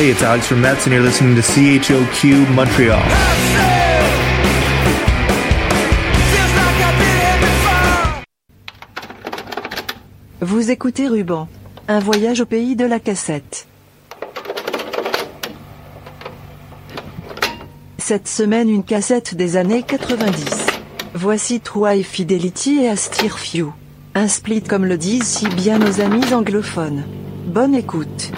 Hey, it's Alex from Mets, and you're listening to CHOQ Montreal. Vous écoutez Ruban. Un voyage au pays de la cassette. Cette semaine une cassette des années 90. Voici Troy Fidelity et Astir Few. Un split comme le disent si bien nos amis anglophones. Bonne écoute.